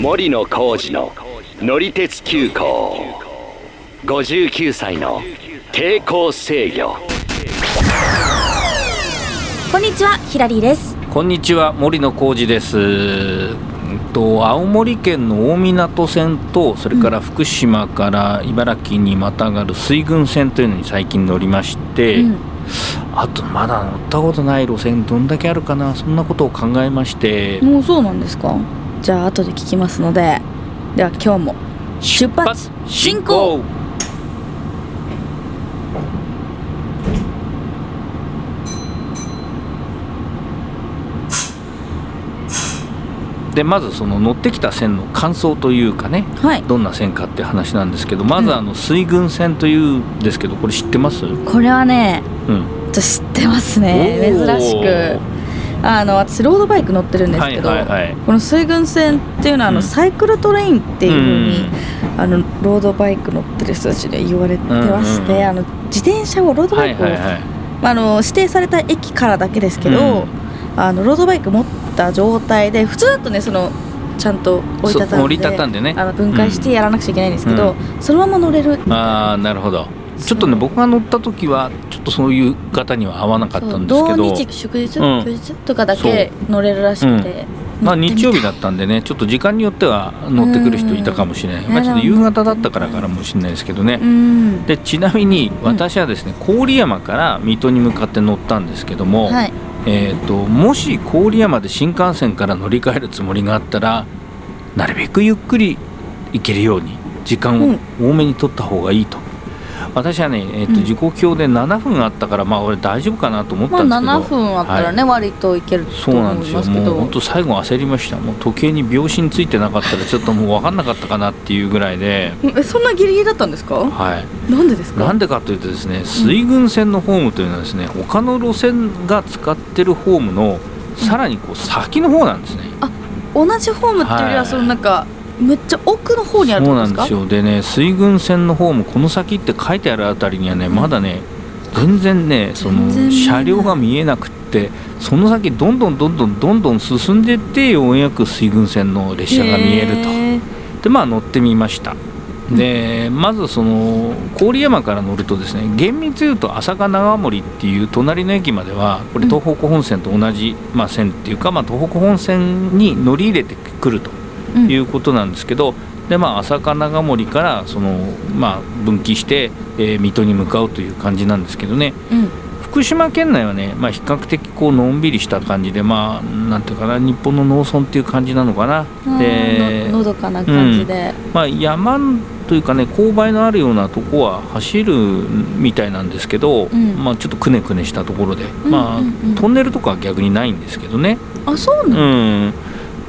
森野浩二の乗り鉄急行。59歳の抵抗制御。こんにちはヒラリーです。こんにちは森野浩二です。うんと青森県の大湊線とそれから福島から茨城にまたがる水郡線というのに最近乗りまして、うん。あとまだ乗ったことない路線どんだけあるかなそんなことを考えまして。もうそうなんですか？じゃあ後で聞きますのででは今日も出発進行。でまずその乗ってきた線の感想というかねはい。どんな線かって話なんですけどまずあの水郡線というんですけどこれ知ってます、うん、これはねちょ知ってますね。珍しくあの私ロードバイク乗ってるんですけど、はいはいはい。この水郡線っていうのはあの、うん。サイクルトレインっていうふうに、あのロードバイク乗ってる人たちで言われてまして、うんうんうん。あの自転車をロードバイクを、はいはいはい。まあ、あの指定された駅からだけですけど、あのロードバイク持った状態で普通だとねそのちゃんと折りたたんでそう折りたたんでね。あの分解してやらなくちゃいけないんですけど、そのまま乗れる。ああなるほどちょっとね僕が乗った時はちょっとそういう方には合わなかったんですけど。土日祝日、うん。休日とかだけ乗れるらしくて、まあ乗ってみた。日曜日だったんでねちょっと時間によっては乗ってくる人いたかもしれない、うん。まあ、ちょっと夕方だったからかもしれないですけどね、うん。でちなみに私はですね郡山から水戸に向かって乗ったんですけども、はい。えー、ともし郡山で新幹線から乗り換えるつもりがあったらなるべくゆっくり行けるように時間を多めに取った方がいいと、私はね、えーとうん。時刻表で7分あったからまあ俺大丈夫かなと思ったまあんですけど、7分あったらね、割といけるとそうなん思ですよ。いますけどもう本当最後焦りました。もう時計に秒針ついてなかったらちょっともう分かんなかったかなっていうぐらいで、えそんなギリギリだったんですか？はい、なんでですか？なんでかというとですね水郡線のホームというのはですね他の路線が使ってるホームのさらにこう先の方なんですね。同じホームっていうよりははい。そのなんかめっちゃ奥の方にあるってそうなんですよ。でね水郡線のホームこの先って書いてあるあたりにはねまだね全然ねその車両が見えなくってその先どんどんどんどんどんどん進んでってようやく水郡線の列車が見えると。でまあ乗ってみました。でまずその郡山から乗るとですね厳密に言うと朝霞長森っていう隣の駅まではこれ東北本線と同じ、まあ、線っていうか、まあ、東北本線に乗り入れてくると。うんいうことなんですけど、でまあ朝霞長森からその、まあ、分岐して、えー水戸に向かうという感じなんですけどね。うん。福島県内はね、まあ、比較的こうのんびりした感じでまあなんていうかな日本の農村っていう感じなのかな。あーののどかな感じで、まあ、山というかね勾配のあるようなとこは走るみたいなんですけど、ん。まあ、ちょっとくねくねしたところで、んまあうん。うんトンネルとかは逆にないんですけどね、あそううなの、ん、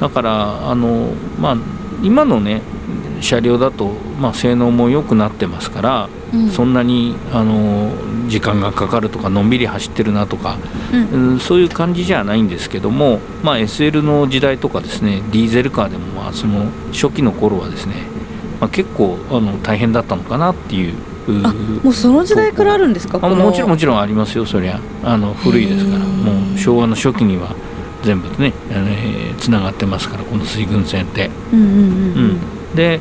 だからあの、まあ、今のね車両だと、まあ、性能も良くなってますから、うん。そんなにあの時間がかかるとかのんびり走ってるなとか、うん。うんそういう感じじゃないんですけども、まあ、SL の時代とかですねディーゼルカーでもまあその初期の頃はですね、まあ、結構あの大変だったのかなっていう。あもうその時代からあるんですか？あもちろんもちろんありますよそりゃ。あの古いですから。もう昭和の初期には全部ねつながってますからこの水郡線って。で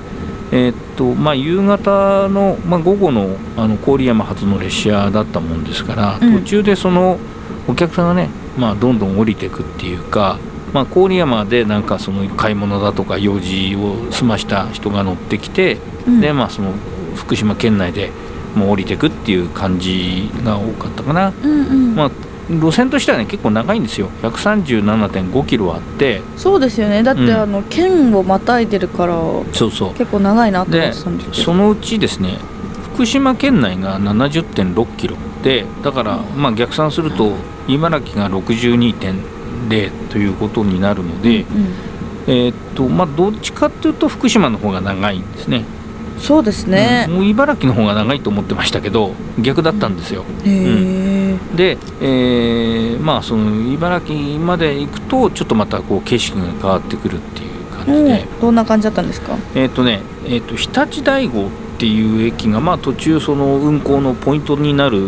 えーっとまあ、夕方の、まあ、午後のあの郡山発の列車だったもんですから、うん。途中でそのお客さんがね、まあ、どんどん降りていくっていうか、まあ、郡山でなんかその買い物だとか用事を済ました人が乗ってきて、うん。でまあ、その福島県内でもう降りていくっていう感じが多かったかな。うんうん。まあ路線としてはね結構長いんですよ。137.5キロあって。そうですよね。だって、うん。あの県をまたいでるからそうそう。結構長いなと思でってたんですけど。そのうちですね福島県内が70.6キロ。でだからまあ逆算すると茨城が62.0ということになるので、うんえーっとまあどっちかっていうと福島の方が長いんですね、そうですね。うん、もう茨城の方が長いと思ってましたけど逆だったんですよ、へえ、で、えーまあその茨城まで行くとちょっとまたこう景色が変わってくるっていう感じで、うんどんな感じだったんですか？えっ、とね、えっ、と日立大郷っていう駅がまあ途中その運行のポイントになる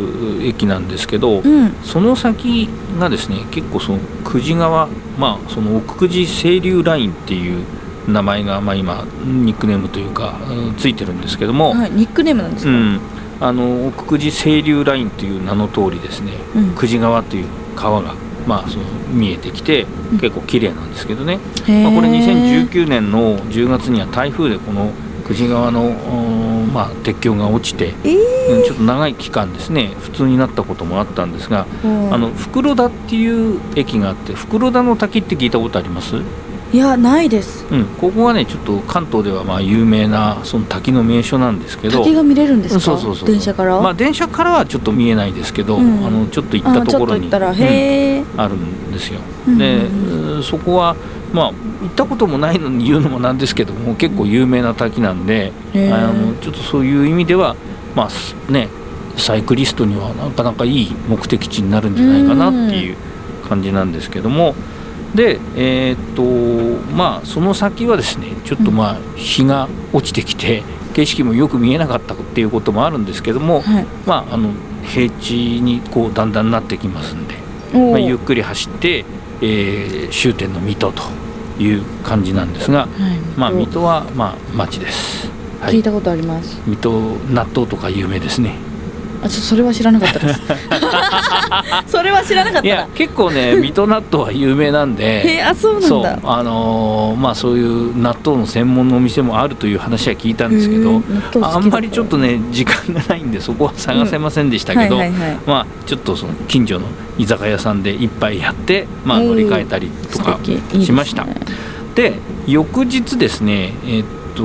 駅なんですけど、うん。その先がですね結構その久慈川まあその奥久慈清流ラインっていう流名前が、まあ、今ニックネームというかうんついてるんですけども、はいニックネームなんですか、うん、あの奥久慈清流ラインという名の通りですね、うん。久慈川という川が、まあ、その見えてきてうん。結構綺麗なんですけどね、まあ、これ2019年の10月には台風でこの久慈川の、うんまあ、鉄橋が落ちて、えー。うんちょっと長い期間ですね。普通になったこともあったんですが、あの袋田っていう駅があって袋田の滝って聞いたことあります？いやないです。うん、ここはねちょっと関東ではまあ有名なその滝の名所なんですけど。滝が見れるんですか？そうそうそう電車から、まあ電車からはちょっと見えないですけど、うん。あのちょっと行ったとことろに行ったらうん。あるんですよ。うんで、うんうん。そこはまあ行ったこともないのに言うのもなんですけども結構有名な滝なんで、あのちょっとそういう意味ではまあすねサイクリストにはなかなかいい目的地になるんじゃないかなっていう感じなんですけども。でえーっとまあその先はですねちょっとまあ日が落ちてきて景色もよく見えなかったっていうこともあるんですけども、はい。まああの平地にこうだんだんなってきますんで、まあ、ゆっくり走って、えー終点の水戸という感じなんですが、はい。まあ、水戸はまあ町です。はい、聞いたことあります。水戸納豆とか有名ですね。あちょそれは知らなかったです。それは知らなかったいや結構ね水戸納豆は有名なんで。あそうなんだ。あのーまあそういう納豆の専門のお店もあるという話は聞いたんですけどあんまりちょっとね時間がないんでそこは探せませんでしたけど、はいはいはい。まあちょっとその近所の居酒屋さんで一杯やって、まあ、乗り換えたりとか素敵いいですね。しました。で翌日ですねえっと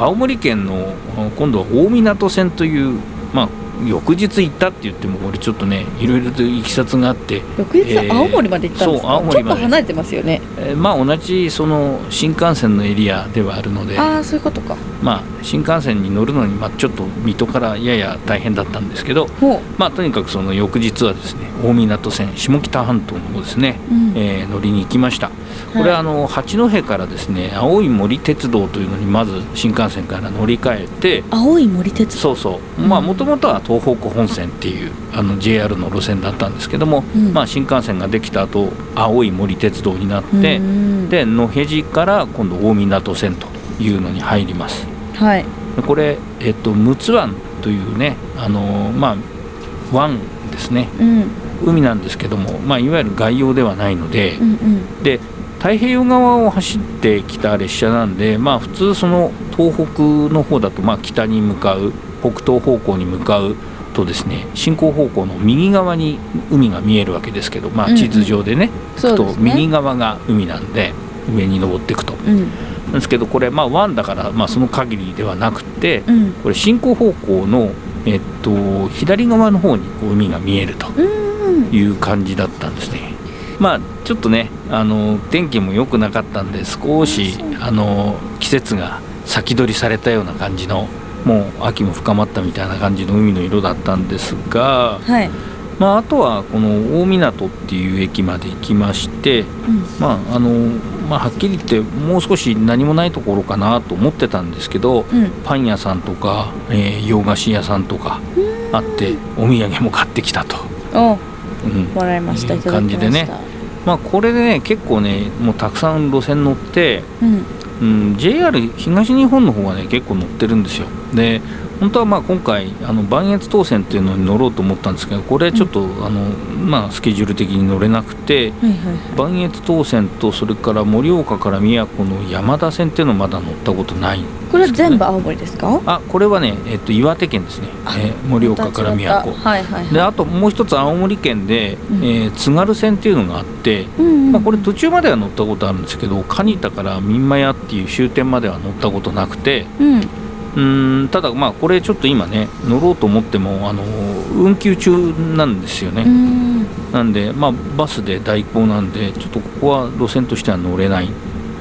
青森県の今度は大湊線というまあ翌日行ったって言ってもこれちょっとねいろいろといきさつがあって、翌日は青森まで行ったんですか、そう青森まで。ちょっと離れてますよね。えーまあ同じその新幹線のエリアではあるのでああそういうことか。まあ新幹線に乗るのにまあちょっと水戸からやや大変だったんですけどほまあとにかくその翌日はですね大湊線下北半島の方ですね、う、うん。えー乗りに行きましたこれはあの八戸からですね青い森鉄道というのにまず新幹線から乗り換えて青い森鉄道。そうそう。まあもともとは東北本線っていうあの JR の路線だったんですけども、うん。まあ新幹線ができた後青い森鉄道になって、うん。で野辺地から今度大湊線というのに入ります。はい。でこれ、えっと、陸奥湾というねあのまあ湾ですね。うん。海なんですけども、まあ、いわゆる外洋ではないので、うんうん。で太平洋側を走ってきた列車なんで、まあ、普通その東北の方だとまあ北に向かう北東方向に向かうとですね進行方向の右側に海が見えるわけですけど、まあ、地図上でね、そうですね。行くと右側が海なんで上に登っていくと。うん。なんですけどこれまあ湾だからまあその限りではなくてうん。これ進行方向のえっと左側の方にこう海が見えるとうん。いう感じだったんですね。まあちょっとねあの天気も良くなかったんで少しあの季節が先取りされたような感じのもう秋も深まったみたいな感じの海の色だったんですが、はい。まあ、あとはこの大湊っていう駅まで行きまして、うん。まああのまあ、はっきり言ってもう少し何もないところかなと思ってたんですけどうん。パン屋さんとか、えー洋菓子屋さんとかあってお土産も買ってきたと、お。うん。もらいました。いいうただきました。感じでねまあ、これでね結構ねもうたくさん路線乗って、うん。うん、JR 東日本の方はね結構乗ってるんですよ。で本当はまあ今回あの磐越東線っていうのに乗ろうと思ったんですけどこれちょっと、あのまあ、スケジュール的に乗れなくて磐越東線とそれから盛岡から宮古の山田線っていうのまだ乗ったことないこれは全部青森ですか？あこれはね、えっと、岩手県ですね、あえ岡から宮古。はいはいはい。であともう一つ青森県で、うん。えー津軽線っていうのがあって、うんうん。まあ、これ途中までは乗ったことあるんですけど蟹田から三馬屋っていう終点までは乗ったことなくてうんうーんただまあこれちょっと今ね乗ろうと思ってもあの運休中なんですよね、うん。なんでまあバスで代行なんでちょっとここは路線としては乗れない、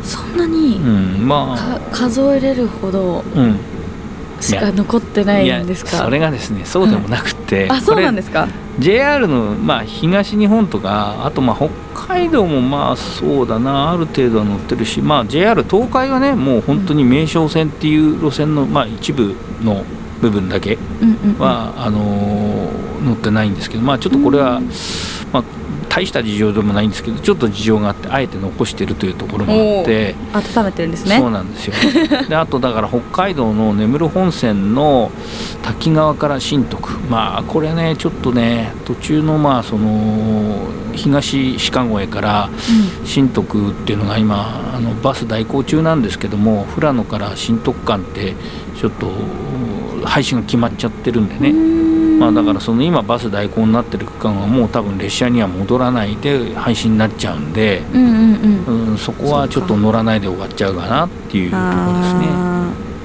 そんなにうん、まあ。か数えれるほどうん。しか残ってないんですか？やそれがですねそうでもなくて、あそうなんでですか？JR の、まあ、東日本とかあとまあ北海道もまあそうだなある程度は乗ってるし、まあ、JR 東海はねもう本当に名称線っていう路線の、まあ、一部の部分だけうんうんうん。は、あのー乗ってないんですけど、まあ、ちょっとこれは、うん。まあ、大した事情でもないんですけどちょっと事情があってあえて残してるというところもあって温めてるんですね。そうなんですよ。であとだから北海道の根室本線の滝川から新徳。まあこれねちょっとね途中のまあその東鹿越から新徳っていうのが今あのバス代行中なんですけども富良野から新徳間ってちょっと廃止が決まっちゃってるんでねまあ、だからその今バス代行になってる区間はもう多分列車には戻らないで廃止になっちゃうんで、うんうんうん。うん、そこはちょっと乗らないで終わっちゃうかなっていうところですね。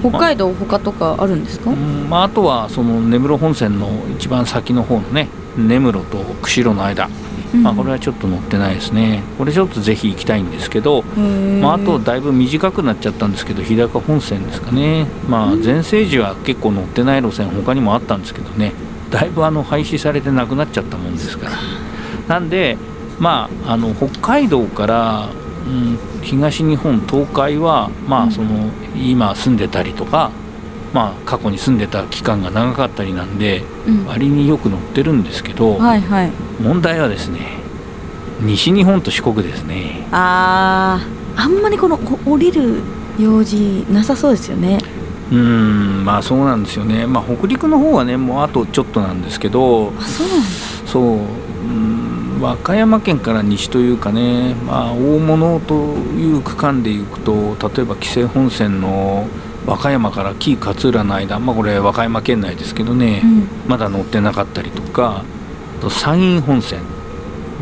北海道他とかあるんですか、うんまあ、あとはその根室本線の一番先の方のね根室と釧路の間、まあ、これはちょっと乗ってないですね。これちょっとぜひ行きたいんですけど、まあ、あとだいぶ短くなっちゃったんですけど日高本線ですかね、まあ、全盛時は結構乗ってない路線他にもあったんですけどねだいぶあの廃止されてなくなっちゃったもんですから。なんで、まあ、あの北海道から、うん、東日本東海は、まあ、その今住んでたりとか、まあ、過去に住んでた期間が長かったりなんでうん。割によく乗ってるんですけど、はいはい。問題はですね西日本と四国ですね。あーあんまりこのこ降りる用事なさそうですよねうーんまあそうなんですよね、まあ、北陸の方はねもうあとちょっとなんですけどあそううん和歌山県から西というかね、まあ、大物という区間で行くと例えば紀勢本線の和歌山から紀伊勝浦の間、まあ、これ和歌山県内ですけどね、うん。まだ乗ってなかったりとかあと山陰本線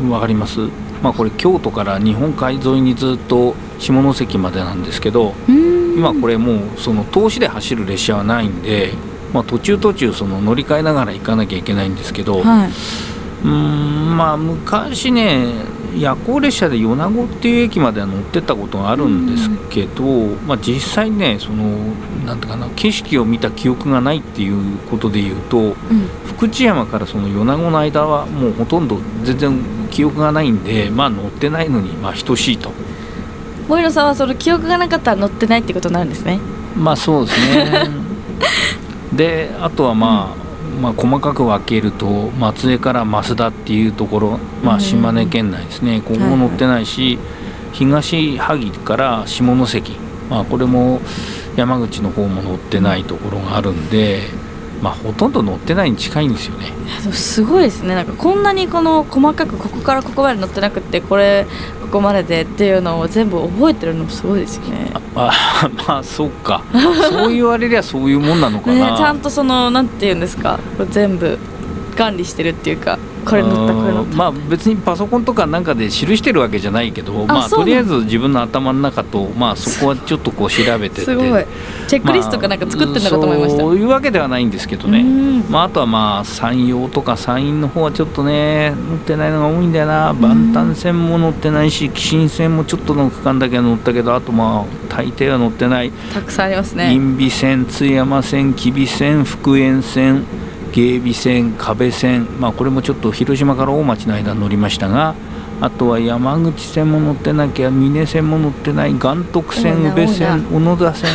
わかります、まあ、これ京都から日本海沿いにずっと下関までなんですけどうーん今これもうその通しで走る列車はないんで、まあ、途中途中その乗り換えながら行かなきゃいけないんですけど、はい。うーんまあ昔ね夜行列車で米子っていう駅までは乗ってったことがあるんですけど、まあ、実際ねそのなんていうかな景色を見た記憶がないっていうことでいうとうん。福知山からその米子の間はもうほとんど全然記憶がないんでまあ乗ってないのにまあ等しいと森野さんはその記憶がなかったら乗ってないってことになるんですね。まあそうですね。であとはまあ、まあ、細かく分けると松江から増田っていうところ、まあ、うん島根県内ですね。ここも乗ってないし、東萩から下関、まあ、これも山口の方も乗ってないところがあるんで、まあ、ほとんど乗ってないに近いんですよね。すごいですね。なんかこんなにこの細かくここからここまで乗ってなくってこれここまででっていうのを全部覚えてるのもすごいですよね。あまあ そうか。そう言われりゃそういうもんなのか ねな。ちゃんとそのなんていうんですか。全部管理してるっていうかこれ乗ったこれ乗った。うんまあ別にパソコンとかなんかで記してるわけじゃないけどまあとりあえず自分の頭の中とまあそこはちょっとこう調べて。てすごい。チェックリストかなんか作ってんのかと思いました、そういうわけではないんですけどね。うん。まあ、あとはまあ山陽とか山陰の方はちょっとね乗ってないのが多いんだよな。万端線も乗ってないし紀新線もちょっとの区間だけは乗ったけどあとまあ大抵は乗ってない。たくさんありますね。因美線津山線吉備線福塩線芸備線加部線まあこれもちょっと広島から大町の間乗りましたがあとは山口線も乗ってなきゃ峰線も乗ってない岩徳線宇部線小野田線。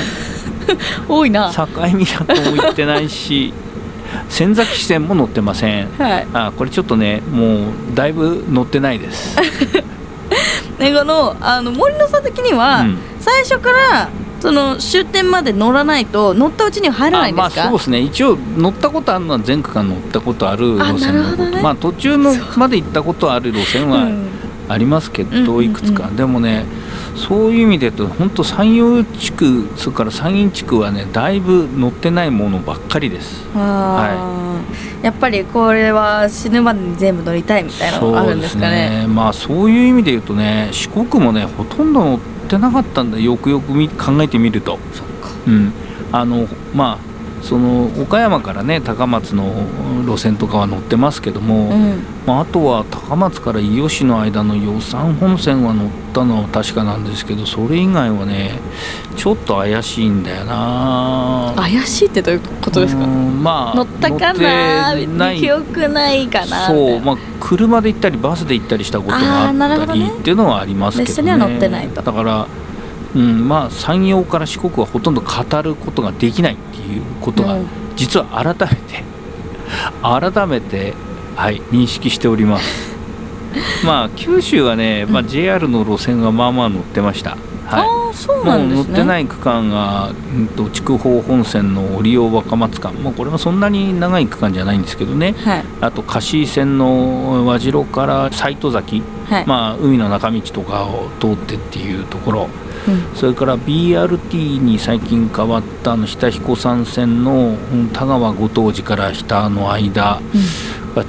多いな。境港も行ってないし 仙崎支線も乗ってません。はい。あこれちょっとねもうだいぶ乗ってないです、ねこのあの森野さん的には、うん。最初からその終点まで乗らないと乗ったうちには入らないんですか、あまあそうですね。一応乗ったことあるのは全区間乗ったことある路線のこと、ね。まあ途中のまで行ったことある路線はう。んありますけうんうんうん。どいくつか、でもねそういう意味で言うと本当山陽地区それから山陰地区はねだいぶ乗ってないものばっかりです。あー。やっぱりこれは死ぬまでに全部乗りたいみたいなのがあるんですかね。まあそういう意味で言うとね四国もねほとんど乗ってなかったんだよ。くよくみ考えてみると。うん、あのまあその岡山からね高松の路線とかは乗ってますけども、うん。まあ、あとは高松から伊予市の間の予算本線は乗ったのは確かなんですけどそれ以外はねちょっと怪しいんだよな。怪しいってどういうことですか？うんまあ乗ったかなない。記憶ないかなそう、まあ、車で行ったりバスで行ったりしたことがあったりっていうのはありますけどね。乗ってないと。だから、うん、まあ山陽から四国はほとんど語ることができないっていうことがうん。実は改めて改めてはい認識しております。まあ九州はね、まあ、JR の路線がまあまあ乗ってました、はいそうもうん乗なですね。ってない区間が、うん、と筑豊本線の折尾若松間、もうこれもそんなに長い区間じゃないんですけどね、はい。あと香椎線の和白から斎戸崎、はい、まあ、海の中道とかを通ってっていうところ、うん。それから BRT に最近変わったあの日田彦山線のうん田川後藤寺から日田の間、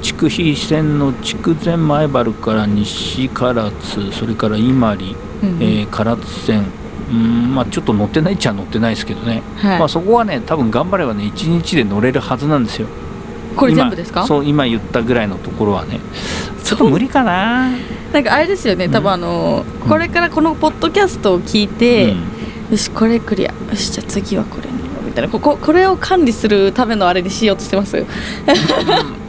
筑肥線の筑前前原から西唐津それから伊万里、うんうん。えー唐津線うんまあ、ちょっと乗ってないっちゃ乗ってないですけどね、はい。まあ、そこはね多分頑張ればね1日で乗れるはずなんですよ。これ今全部ですか？そう今言ったぐらいのところはね。ちょっと無理かな。なんかあれですよね多分あのこれからこのポッドキャストを聞いて、よしこれクリア。よしじゃあ次はこれに。みたいな。こここれを管理するためのあれにしようとしてます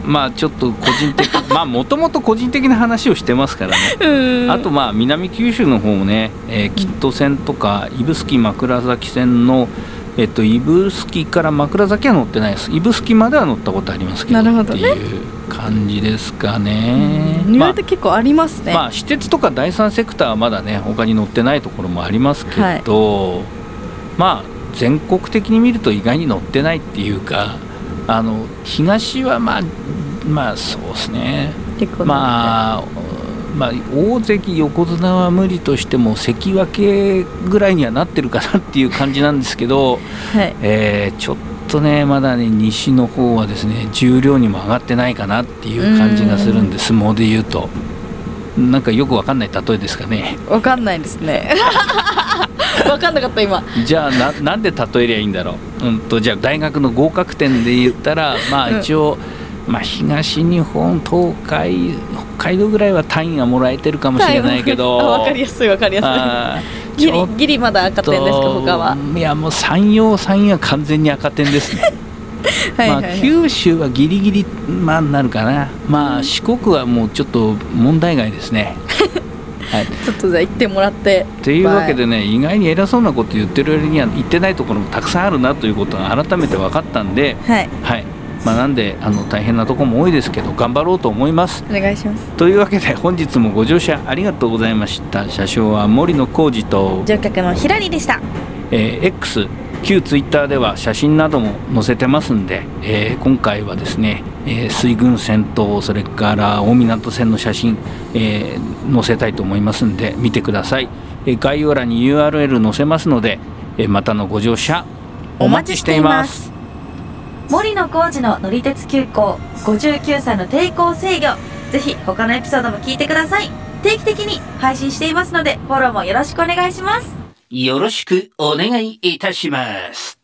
まあちょっと個人的 まあもともと個人的な話をしてますからね。うん。あとまあ南九州の方もね、えー、吉都線とか指宿枕崎線のえっと指宿から枕崎は乗ってないです。指宿までは乗ったことありますけどなるほどね。っていう感じですかね、意まあ外と結構ありますね、まあ私鉄とか第三セクターはまだね他に乗ってないところもありますけど、まあ全国的に見ると意外に乗ってないっていうかあの東はまあまあそうですね。まあ、まあ、大関横綱は無理としても関脇ぐらいにはなってるかなっていう感じなんですけど、はい。えーちょっとねまだね西の方はですね重量にも上がってないかなっていう感じがするんで相撲で言うと。なんかよくわかんない例えですかね。わかんないですね わかんなかった今。じゃあななんで例えりゃいいんだろう、うん、とじゃあ大学の合格点で言ったらまあうん。一応、まあ、東日本東海北海道ぐらいは単位がもらえてるかもしれないけど。あわかりやすいわかりやすい。ギリギリまだ赤点ですか他は？といやもう山陽山陰は完全に赤点ですね。はいはい、まあ、はい九州はギリギリまあなるかな。まあ四国はもうちょっと問題外ですね はい。ちょっとじゃあ行ってもらって。というわけでね、意外に偉そうなこと言ってる割には言ってないところもたくさんあるなということが改めて分かったんで、はい。はい。まあ、なんであの大変なところも多いですけど頑張ろうと思います。お願いします。というわけで本日もご乗車ありがとうございました。車掌は森野浩二と、乗客のひらりでした。えー X 旧ツイッターでは写真なども載せてますんで、えー今回はですね、えー水軍船とそれから大湊線の写真、えー載せたいと思いますんで見てください、えー概要欄に URL 載せますので、えーまたのご乗車お待ちしています。森野浩二の乗り鉄急行59歳の抵抗制御。ぜひ他のエピソードも聞いてください。定期的に配信していますのでフォローもよろしくお願いします。よろしくお願いいたします。